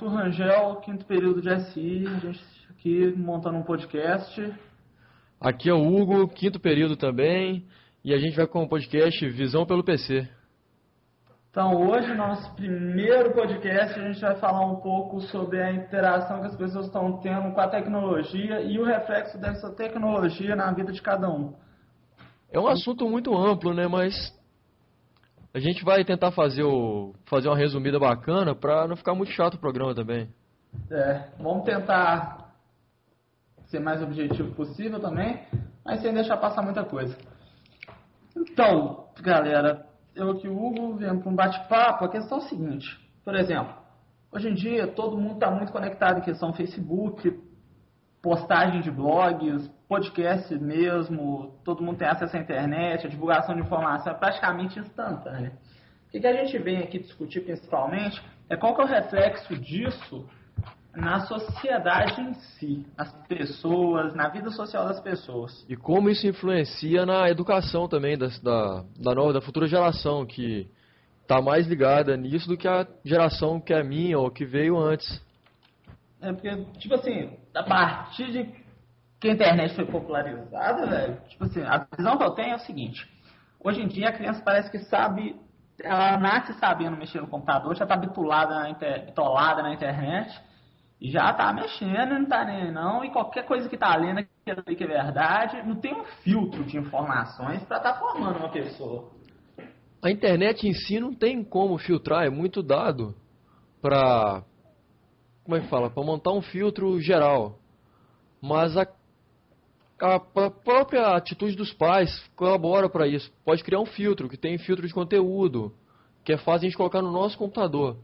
Arthur Rangel, quinto período de SI, a gente aqui montando um podcast. Aqui é o Hugo, quinto período também, e a gente vai com o podcast Visão pelo PC. Então, hoje, nosso primeiro podcast, a gente vai falar um pouco sobre a interação que as pessoas estão tendo com a tecnologia e o reflexo dessa tecnologia na vida de cada um. É um assunto muito amplo, né? Mas a gente vai tentar fazer, o, fazer uma resumida bacana para não ficar muito chato o programa também. É, vamos tentar ser mais objetivo possível também, mas sem deixar passar muita coisa. Então, galera, eu aqui, o Hugo, viemos para um bate-papo. A questão é a seguinte: por exemplo, hoje em dia todo mundo está muito conectado em questão Facebook, postagem de blogs, podcast mesmo, todo mundo tem acesso à internet, a divulgação de informação é praticamente instantânea. O que, a gente vem aqui discutir principalmente é qual que é o reflexo disso na sociedade em si, nas pessoas, na vida social das pessoas. E como isso influencia na educação também da, da nova, da futura geração, que está mais ligada nisso do que a geração que é minha ou que veio antes. É porque, tipo assim, a partir de que a internet foi popularizada, velho, tipo assim, a visão que eu tenho é o seguinte. Hoje em dia a criança parece que sabe, ela nasce sabendo mexer no computador, já está bitolada na, inter, bitolada na internet, e já está mexendo, não está nem não, e qualquer coisa que está lendo que é verdade, não tem um filtro de informações para tá formando uma pessoa. A internet em si não tem como filtrar, é muito dado para como é que fala, para montar um filtro geral. Mas a, a, a própria atitude dos pais colabora para isso. Pode criar um filtro, que tem filtro de conteúdo, que é fácil a gente colocar no nosso computador.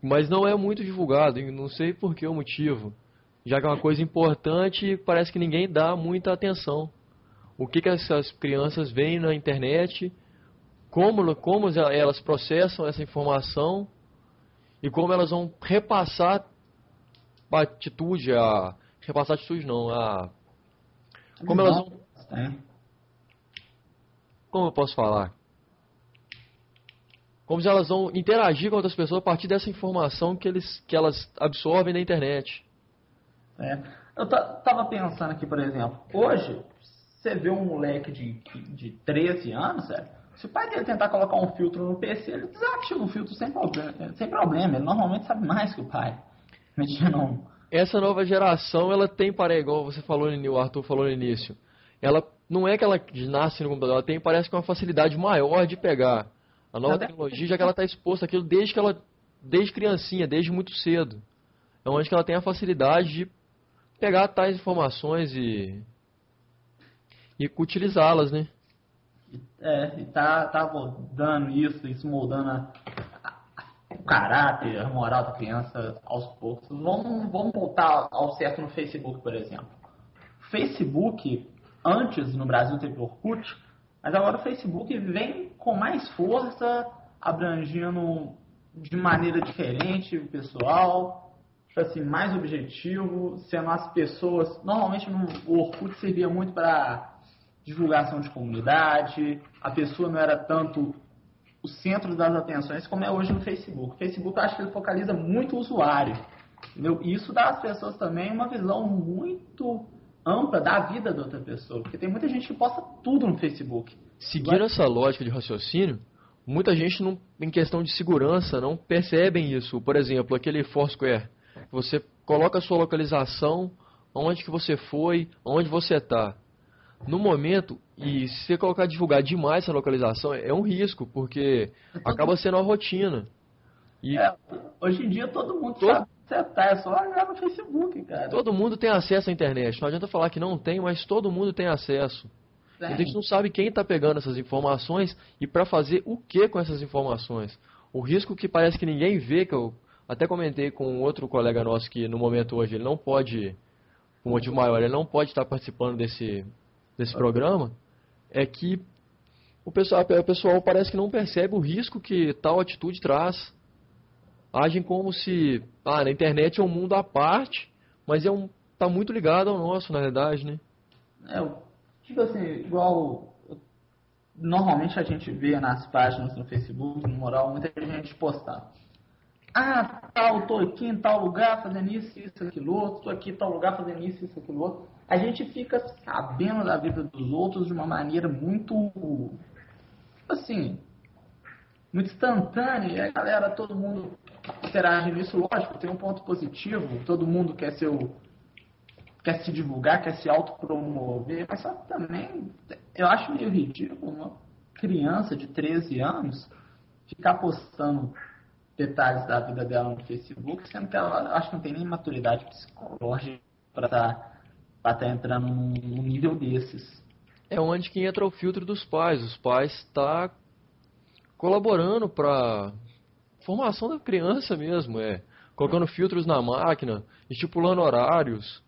Mas não é muito divulgado, não sei por que o motivo. Já que é uma coisa importante, parece que ninguém dá muita atenção. O que, que essas crianças veem na internet, como, como elas processam essa informação e como elas vão repassar atitude, a. Repassar a atitude não, a. Como elas vão. Como eu posso falar? Como se elas vão interagir com outras pessoas a partir dessa informação que, eles, que elas absorvem na internet. É. Eu tava pensando aqui, por exemplo, hoje, você vê um moleque de, de 13 anos, sério, se o pai dele tentar colocar um filtro no PC, ele desativa o filtro sem problema, sem problema. Ele normalmente sabe mais que o pai mexendo. Essa nova geração, ela tem para igual você falou, o Arthur falou no início. Ela não é que ela nasce no computador, ela tem, parece que uma facilidade maior de pegar a nova tecnologia, já que ela está exposta àquilo desde que ela, desde criancinha, desde muito cedo. É onde que ela tem a facilidade de pegar tais informações e e utilizá-las, né? É, e tá, tá moldando isso, isso moldando a, caráter, a moral da criança aos poucos. Vamos, vamos voltar ao certo no Facebook, por exemplo. Facebook, antes no Brasil teve Orkut, mas agora o Facebook vem com mais força, abrangendo de maneira diferente o pessoal, tipo assim, mais objetivo, sendo as pessoas. Normalmente no, o Orkut servia muito para divulgação de comunidade, a pessoa não era tanto o centro das atenções como é hoje no Facebook. O Facebook eu acho que ele focaliza muito o usuário. Entendeu? Isso dá às pessoas também uma visão muito ampla da vida da outra pessoa. Porque tem muita gente que posta tudo no Facebook. Seguindo essa lógica de raciocínio, muita gente não, em questão de segurança não percebem isso. Por exemplo, aquele Foursquare. Você coloca a sua localização, onde que você foi, onde você está no momento, e se você colocar divulgar demais essa localização, é um risco, porque acaba sendo uma rotina. E é, hoje em dia todo mundo todo... sabe tá, é só olhar no Facebook, cara. Todo mundo tem acesso à internet. Não adianta falar que não tem, mas todo mundo tem acesso. É. a gente não sabe quem está pegando essas informações e para fazer o que com essas informações. O risco que parece que ninguém vê, que eu até comentei com outro colega nosso que no momento hoje ele não pode, por um motivo maior, ele não pode estar participando desse, desse programa é que o pessoal, o pessoal parece que não percebe o risco que tal atitude traz. Agem como se ah, na internet é um mundo à parte, mas é um tá muito ligado ao nosso, na verdade, né? É, tipo assim, igual normalmente a gente vê nas páginas no Facebook, no moral, muita gente postar. ah, tal, tô aqui em tal lugar fazendo isso, isso, aquilo outro, tô aqui em tal lugar fazendo isso, isso, aquilo outro. A gente fica sabendo da vida dos outros de uma maneira muito, assim, muito instantânea. E a galera, todo mundo interage nisso, lógico, tem um ponto positivo, todo mundo quer ser o, quer se divulgar, quer se autopromover, mas só também eu acho meio ridículo uma criança de 13 anos ficar postando detalhes da vida dela no Facebook, sendo que ela acho que não tem nem maturidade psicológica para estar tá, tá entrando num, nível desses. É onde que entra o filtro dos pais. Os pais estão tá colaborando para formação da criança mesmo, é colocando filtros na máquina, estipulando horários.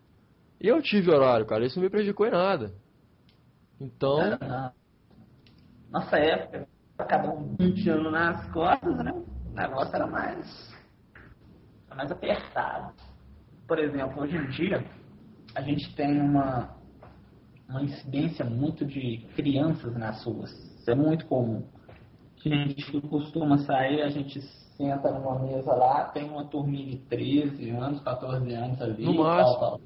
E eu tive horário, cara, isso não me prejudicou em nada. Então. É, nossa época, um 20 anos nas costas, né? O negócio era mais, mais apertado. Por exemplo, hoje em dia, a gente tem uma, uma incidência muito de crianças nas ruas. Isso é muito comum. A gente costuma sair, a gente senta numa mesa lá, tem uma turminha de 13 anos, 14 anos ali. No máximo. Tal, tal.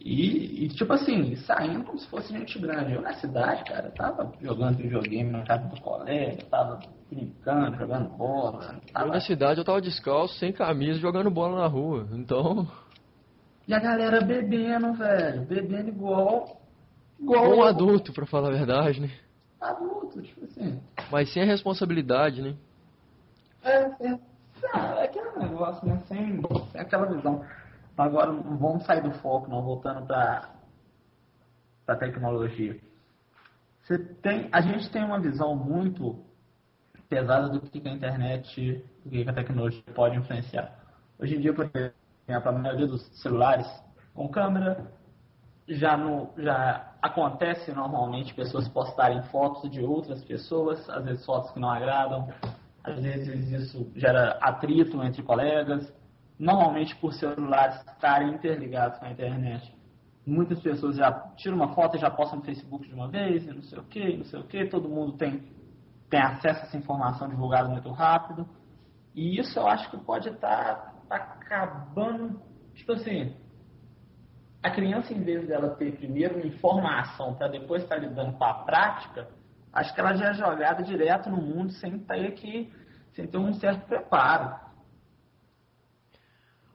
E, e, tipo assim, saindo como se fosse gente grande. Eu na cidade, cara, tava jogando videogame na casa do colega, tava brincando, jogando bola. Tava... Eu na cidade eu tava descalço, sem camisa, jogando bola na rua. Então. E a galera bebendo, velho. Bebendo igual. Igual um adulto, pra falar a verdade, né? Adulto, tipo assim. Mas sem a responsabilidade, né? É, é, é aquele negócio, né? Sem, sem aquela visão. Agora, vamos sair do foco, não voltando para a tecnologia. Você tem, a gente tem uma visão muito pesada do que a internet, do que a tecnologia pode influenciar. Hoje em dia, por exemplo, a maioria dos celulares com câmera já, no, já acontece normalmente pessoas postarem fotos de outras pessoas, às vezes fotos que não agradam, às vezes isso gera atrito entre colegas, normalmente por celulares estarem interligados com a internet. Muitas pessoas já tiram uma foto e já postam no Facebook de uma vez, e não sei o que, não sei o que, todo mundo tem, tem acesso a essa informação divulgada muito rápido. E isso eu acho que pode estar tá, acabando, tipo assim, a criança em vez dela ter primeiro informação para depois estar tá lidando com a prática, acho que ela já é jogada direto no mundo sem ter que sem ter um certo preparo.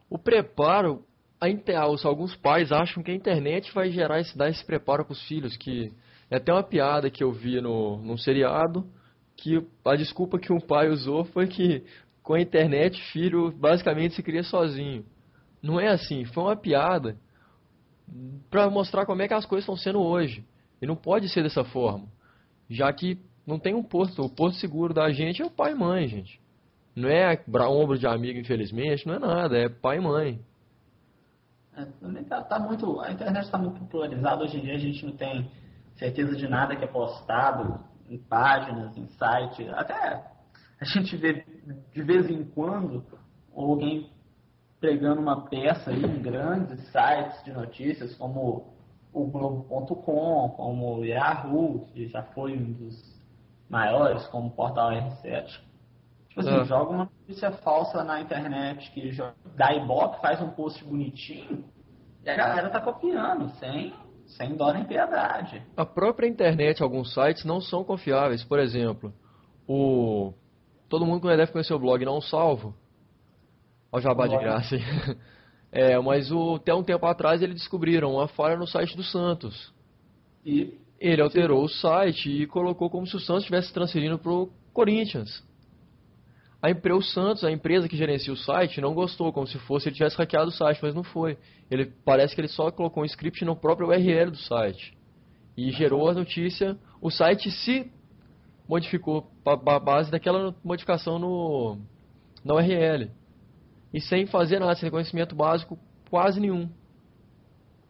O preparo, alguns pais acham que a internet vai gerar esse, dar esse preparo para os filhos, que é até uma piada que eu vi no, num seriado, que a desculpa que um pai usou foi que com a internet filho basicamente se cria sozinho. Não é assim, foi uma piada para mostrar como é que as coisas estão sendo hoje. E não pode ser dessa forma, já que não tem um posto, o posto seguro da gente é o pai e mãe, gente. Não é ombro de amigo, infelizmente, não é nada, é pai e mãe. É, tá, tá muito, a internet está muito popularizada, hoje em dia a gente não tem certeza de nada que é postado em páginas, em sites, até a gente vê de vez em quando alguém pregando uma peça aí em grandes sites de notícias como o Globo.com, como o Yahoo, que já foi um dos maiores, como o Portal R7 Tipo assim, ah. joga uma notícia falsa na internet que dá ibope, faz um post bonitinho e a galera tá copiando, sem, sem dó nem piedade. A própria internet, alguns sites não são confiáveis. Por exemplo, o. Todo mundo deve conhecer o blog Não Salvo. Olha o jabá de graça. É, mas o, até um tempo atrás eles descobriram uma falha no site do Santos. E ele alterou Sim. o site e colocou como se o Santos estivesse transferindo para o Corinthians. A empresa, o Santos, a empresa que gerencia o site, não gostou, como se fosse ele tivesse hackeado o site, mas não foi. Ele parece que ele só colocou um script no próprio URL do site e gerou a notícia. O site se modificou para base daquela modificação no na URL e sem fazer nada, sem conhecimento básico quase nenhum.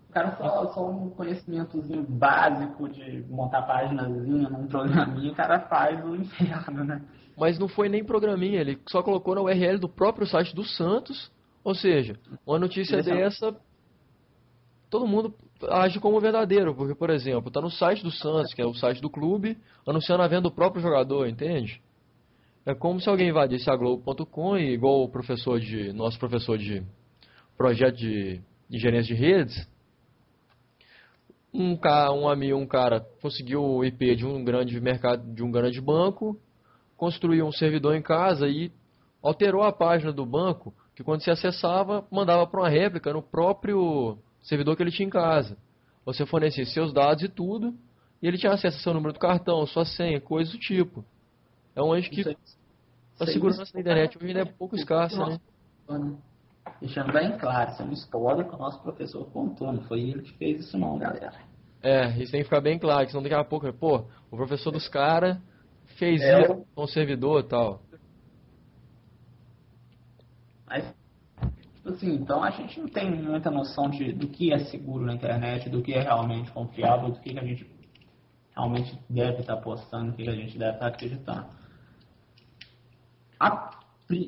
O cara só, só um conhecimentozinho básico de montar páginazinha num programinha, o cara faz o inferno, né? mas não foi nem programinha, ele só colocou na URL do próprio site do Santos, ou seja, uma notícia dessa, todo mundo age como verdadeiro, porque, por exemplo, está no site do Santos, que é o site do clube, anunciando a venda do próprio jogador, entende? É como se alguém invadisse a Globo.com e igual o professor de nosso professor de projeto de gerência de redes, um cara, um amigo, um cara conseguiu o IP de um grande mercado, de um grande banco, construiu um servidor em casa e alterou a página do banco, que quando você acessava, mandava para uma réplica no próprio servidor que ele tinha em casa. Você fornecia seus dados e tudo, e ele tinha acesso ao seu número do cartão, sua senha, coisas do tipo. É um anjo que a segurança da internet hoje é pouco escassa, né? Deixando bem claro, isso é uma história que o nosso professor contou, não foi ele que fez isso não, galera. É, isso tem que ficar bem claro, que senão daqui a pouco, pô, o professor dos caras fez é, isso com o servidor e tal. Mas, assim, então a gente não tem muita noção de, do que é seguro na internet, do que é realmente confiável, do que a gente realmente deve estar postando, do que a gente deve estar acreditando. A,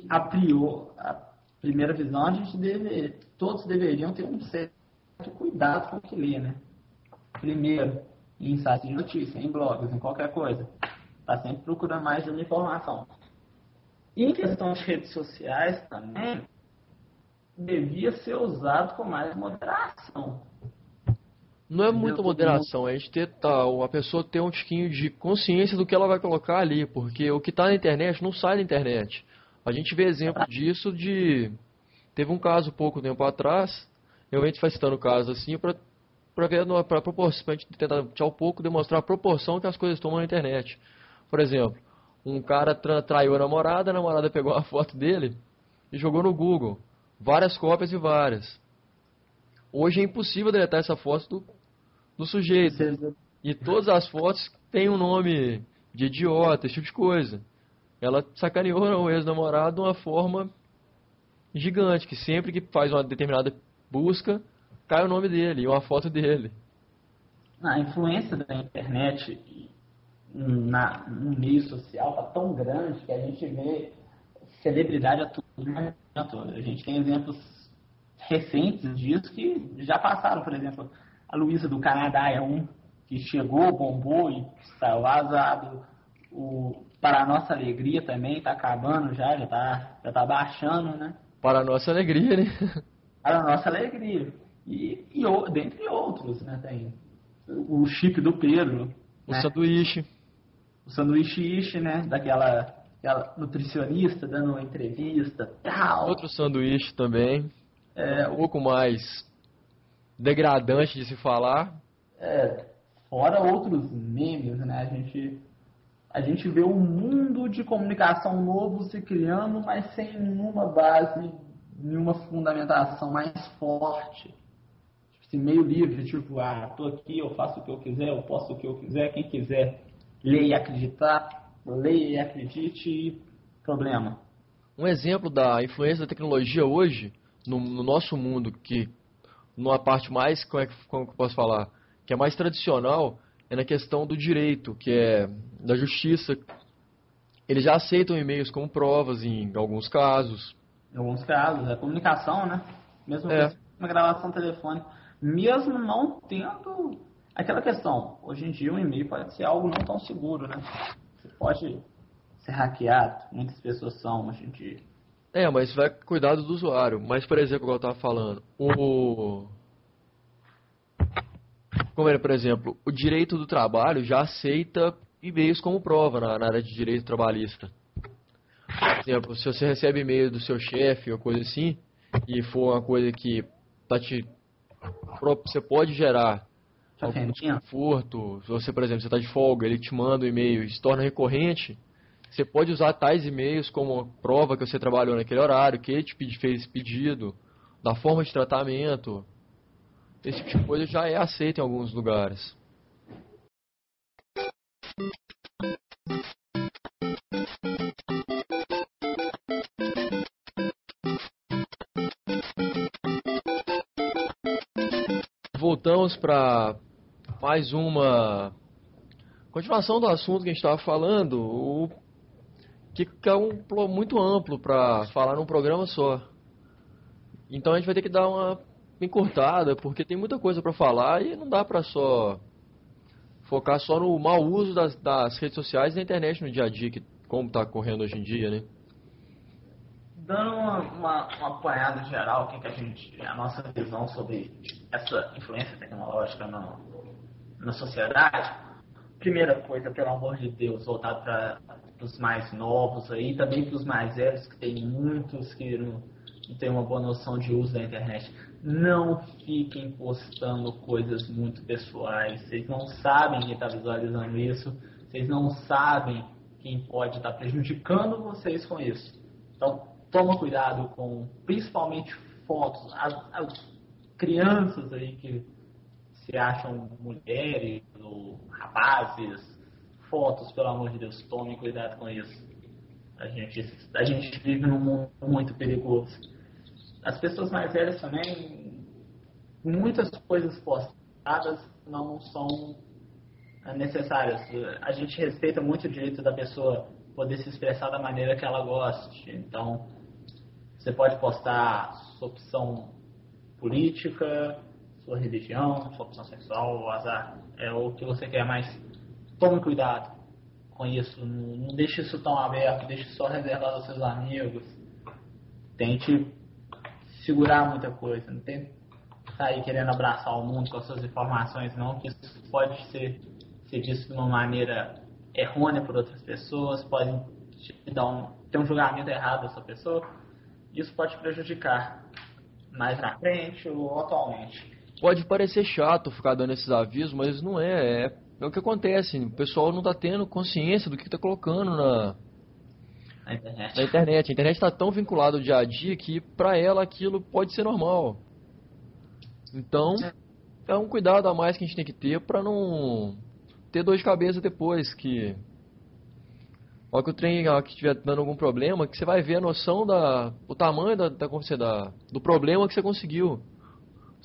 a prior, a primeira visão, a gente deve, todos deveriam ter um certo cuidado com o que lê, né? Primeiro, em sites de notícia, em blogs, em qualquer coisa. Está sempre procurando mais de uma informação. Em questão de redes sociais também, devia ser usado com mais moderação. Não é muita moderação, é a gente ter tal, a pessoa ter um tiquinho de consciência do que ela vai colocar ali, porque o que está na internet não sai da internet. A gente vê exemplo disso de. Teve um caso pouco tempo atrás, realmente vai citando o caso assim, para para ver para proporção, gente tentar um pouco demonstrar a proporção que as coisas tomam na internet. Por exemplo, um cara tra traiu a namorada, a namorada pegou a foto dele e jogou no Google, várias cópias e várias. Hoje é impossível deletar essa foto do, do sujeito. E todas as fotos têm um nome de idiota, esse tipo de coisa ela sacaneou o ex-namorado de uma forma gigante, que sempre que faz uma determinada busca, cai o nome dele e uma foto dele. A influência da internet na, no meio social está tão grande que a gente vê celebridade a tudo. Né? A gente tem exemplos recentes disso que já passaram, por exemplo, a Luísa do Canadá é um que chegou, bombou e está vazado. O para a nossa alegria também, está acabando já, já está já tá baixando, né? Para a nossa alegria, né? Para a nossa alegria. E, e dentre outros, né? Tem o chip do Pedro. O né? sanduíche. O sanduíche ishi, né? Daquela nutricionista dando uma entrevista, tal. Outro sanduíche também. É, um pouco mais degradante de se falar. É, fora outros memes, né? A gente a gente vê um mundo de comunicação novo se criando, mas sem nenhuma base, nenhuma fundamentação mais forte. Tipo assim, meio livre, tipo, ah, tô aqui, eu faço o que eu quiser, eu posso o que eu quiser, quem quiser ler e acreditar, leia e acredite, problema. Um exemplo da influência da tecnologia hoje, no, no nosso mundo, que numa parte mais, como é que, como que eu posso falar, que é mais tradicional, é na questão do direito, que é da justiça. Eles já aceitam e-mails como provas em alguns casos. Em alguns casos, é comunicação, né? Mesmo é. uma gravação telefônica. Mesmo não tendo aquela questão. Hoje em dia um e-mail pode ser algo não tão seguro, né? Pode ser hackeado. Muitas pessoas são hoje em dia. É, mas vai cuidar do usuário. Mas, por exemplo, como eu estava falando, o como era, por exemplo, o direito do trabalho já aceita e-mails como prova na, na área de direito trabalhista. Por exemplo, se você recebe e-mail do seu chefe ou coisa assim, e for uma coisa que tá te, você pode gerar algum desconforto, se você, por exemplo, você está de folga, ele te manda um e-mail e se torna recorrente, você pode usar tais e-mails como prova que você trabalhou naquele horário, que ele te fez pedido, da forma de tratamento, esse tipo de coisa já é aceito em alguns lugares. Voltamos para mais uma continuação do assunto que a gente estava falando, o que é um muito amplo para falar num programa só. Então a gente vai ter que dar uma encurtada, porque tem muita coisa para falar e não dá para só focar só no mau uso das, das, redes sociais e da internet no dia a dia, que como está correndo hoje em dia, né? Dando uma, uma, uma apanhada geral, que, que a gente, a nossa visão sobre essa influência tecnológica na, na sociedade, primeira coisa, pelo amor de Deus, voltado para os mais novos aí, também para os mais velhos, que tem muitos que não, não uma boa noção de uso da internet. Não fiquem postando coisas muito pessoais. Vocês não sabem quem está visualizando isso. Vocês não sabem quem pode estar tá prejudicando vocês com isso. Então, toma cuidado com, principalmente, fotos. As, as crianças aí que se acham mulheres ou rapazes, fotos, pelo amor de Deus, tomem cuidado com isso. A gente, a gente vive num mundo muito perigoso. As pessoas mais velhas também, muitas coisas postadas não são necessárias. A gente respeita muito o direito da pessoa poder se expressar da maneira que ela goste. Então, você pode postar sua opção política, sua religião, sua opção sexual, o azar. É o que você quer, mas tome cuidado com isso. Não, deixe isso tão aberto, deixe só reservado aos seus amigos. Tente segurar muita coisa. Não tente sair querendo abraçar o mundo com as suas informações, não, que isso pode ser, ser visto de uma maneira errônea por outras pessoas, pode te dar um, ter um julgamento errado dessa pessoa. Isso pode prejudicar mais na frente ou atualmente. Pode parecer chato ficar dando esses avisos, mas não é. É, é o que acontece. O pessoal não está tendo consciência do que está colocando na, na internet. Na internet. A internet está tão vinculada ao dia a dia que para ela aquilo pode ser normal. Então, é um cuidado a mais que a gente tem que ter para não ter dor de cabeça depois que Olha que o trem que estiver dando algum problema, que você vai ver a noção da o tamanho da, da, da, do problema que você conseguiu.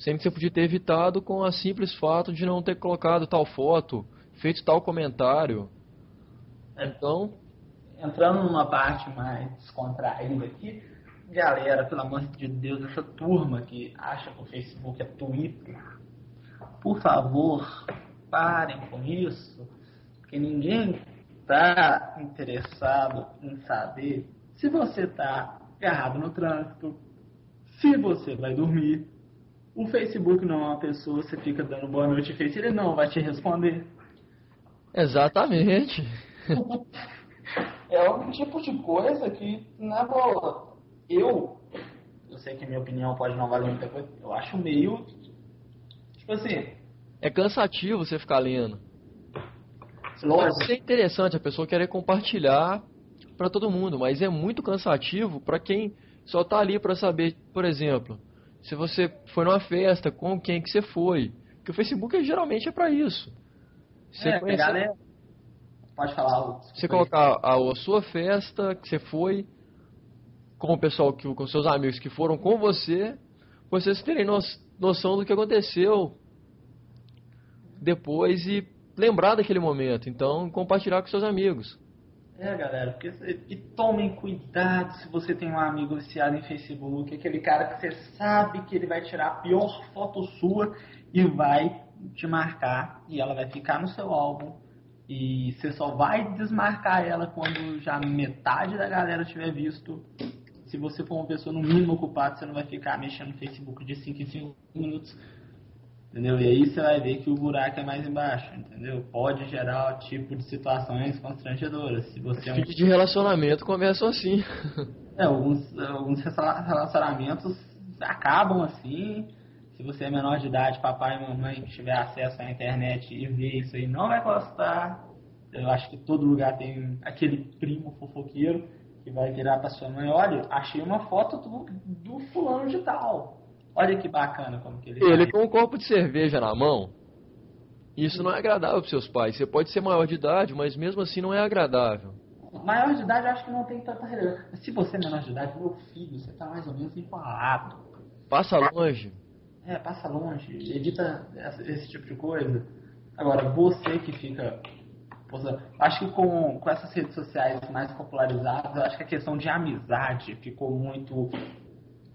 Sempre que você podia ter evitado com a simples fato de não ter colocado tal foto, feito tal comentário. É. Então, entrando numa parte mais descontraída aqui, galera, pelo amor de Deus, essa turma que acha que o Facebook é Twitter, por favor, parem com isso, porque ninguém está interessado em saber se você está agarrado no trânsito, se você vai dormir. O Facebook não é uma pessoa, você fica dando boa noite Face, ele não vai te responder. Exatamente. é um tipo de coisa que, na boa, eu, eu sei que minha opinião pode não valer muita coisa, eu acho meio, tipo assim... É cansativo você ficar lendo. Lógico. Pode ser interessante a pessoa querer compartilhar para todo mundo, mas é muito cansativo para quem só tá ali para saber, por exemplo, se você foi numa festa, com quem que você foi. Porque o Facebook geralmente é para isso. Você é, conhecer... galera... Pode falar. Você colocar a, a, sua festa que você foi com o pessoal, que, com seus amigos que foram com você, vocês terem noção do que aconteceu depois e lembrar daquele momento. Então, compartilhar com seus amigos. É, galera, porque, e tomem cuidado se você tem um amigo viciado em Facebook, aquele cara que você sabe que ele vai tirar a pior foto sua e vai te marcar e ela vai ficar no seu álbum e você só vai desmarcar ela quando já metade da galera tiver visto. Se você for uma pessoa no mínimo ocupada, você não vai ficar mexendo no Facebook de 5 em 5 minutos Entendeu? E aí você vai ver que o buraco é mais embaixo, entendeu? Pode gerar tipo de situações constrangedoras. Se você é um... de relacionamento começam assim. É, alguns, alguns relacionamentos acabam assim. Se você é menor de idade, papai e mamãe tiver acesso à internet e ver isso aí, não vai gostar. Eu acho que todo lugar tem aquele primo fofoqueiro que vai virar para sua mãe, olha, achei uma foto do, do fulano de tal. Olha que bacana como que ele Ele com um copo de cerveja na mão. Isso não é agradável para seus pais. Você pode ser maior de idade, mas mesmo assim não é agradável. Maior de idade eu acho que não tem tanta relevância. Se você é menor de idade, meu filho, você está mais ou menos enquadrado. Passa longe. É, passa longe. Evita esse tipo de coisa. Agora, você que fica Acho que com, com essas redes sociais mais popularizadas, acho que a questão de amizade ficou muito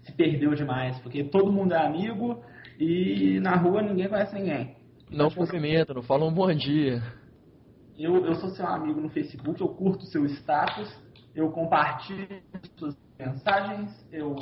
se perdeu demais, porque todo mundo é amigo e na rua ninguém conhece ninguém. Não cumprimenta, não fala um bom dia. eu, eu sou seu amigo no Facebook, eu curto seu status, eu compartilho suas mensagens, eu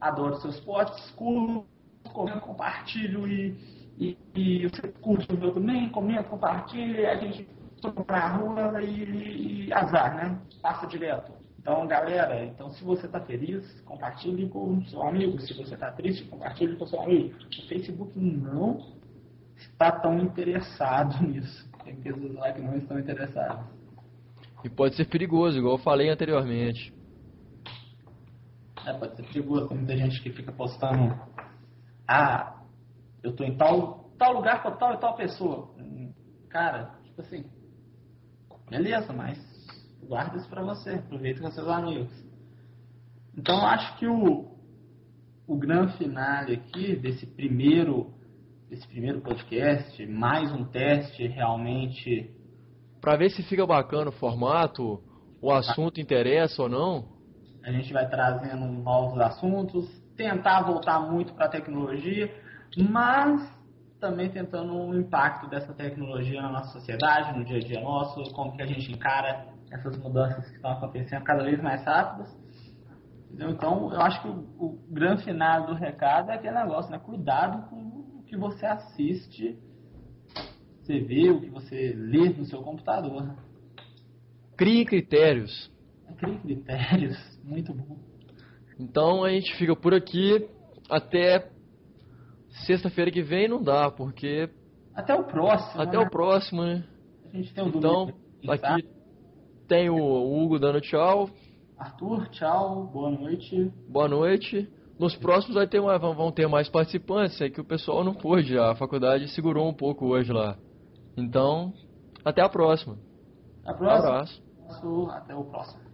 adoro seus posts, curto, comento, compartilho e, e, e você curte o meu também, comenta, compartilha, a gente toma pra rua e, e azar, né? Passa direto. Então, galera, então se você está feliz, compartilhe com o seu amigo. Se você está triste, compartilhe com o seu amigo. O Facebook não está tão interessado nisso. Tem pessoas lá que não estão interessadas. E pode ser perigoso, igual eu falei anteriormente. É, pode ser perigoso. Tem muita gente que fica postando Ah, eu tô em tal, tal lugar com tal e tal pessoa. Cara, tipo assim, beleza, mas guarda isso para você, aproveita com seus amigos. Então acho que o, o grande finale aqui desse primeiro desse primeiro podcast, mais um teste realmente para ver se fica bacana o formato, o assunto interessa ou não. A gente vai trazendo novos assuntos, tentar voltar muito para a tecnologia, mas também tentando o impacto dessa tecnologia na nossa sociedade, no dia a dia nosso, como que a gente encara essas mudanças que estão acontecendo cada vez mais rápidas. Então, eu acho que o, o, grande final do recado é aquele negócio, né? Cuidado com o que você assiste, você vê, o que você lê no seu computador. Crie critérios. Crie critérios, muito bom. Então a gente fica por aqui até sexta-feira que vem não dá, porque até o próximo. Até né? o próximo, né? A gente tem um então, aqui tem o Hugo dando tchau. Arthur, tchau, boa noite. Boa noite. Nos próximos vai ter mais, vão ter mais participantes, é que o pessoal não pôde, a faculdade segurou um pouco hoje lá. Então, até a próxima. Até a próxima. Um abraço. Até o próximo.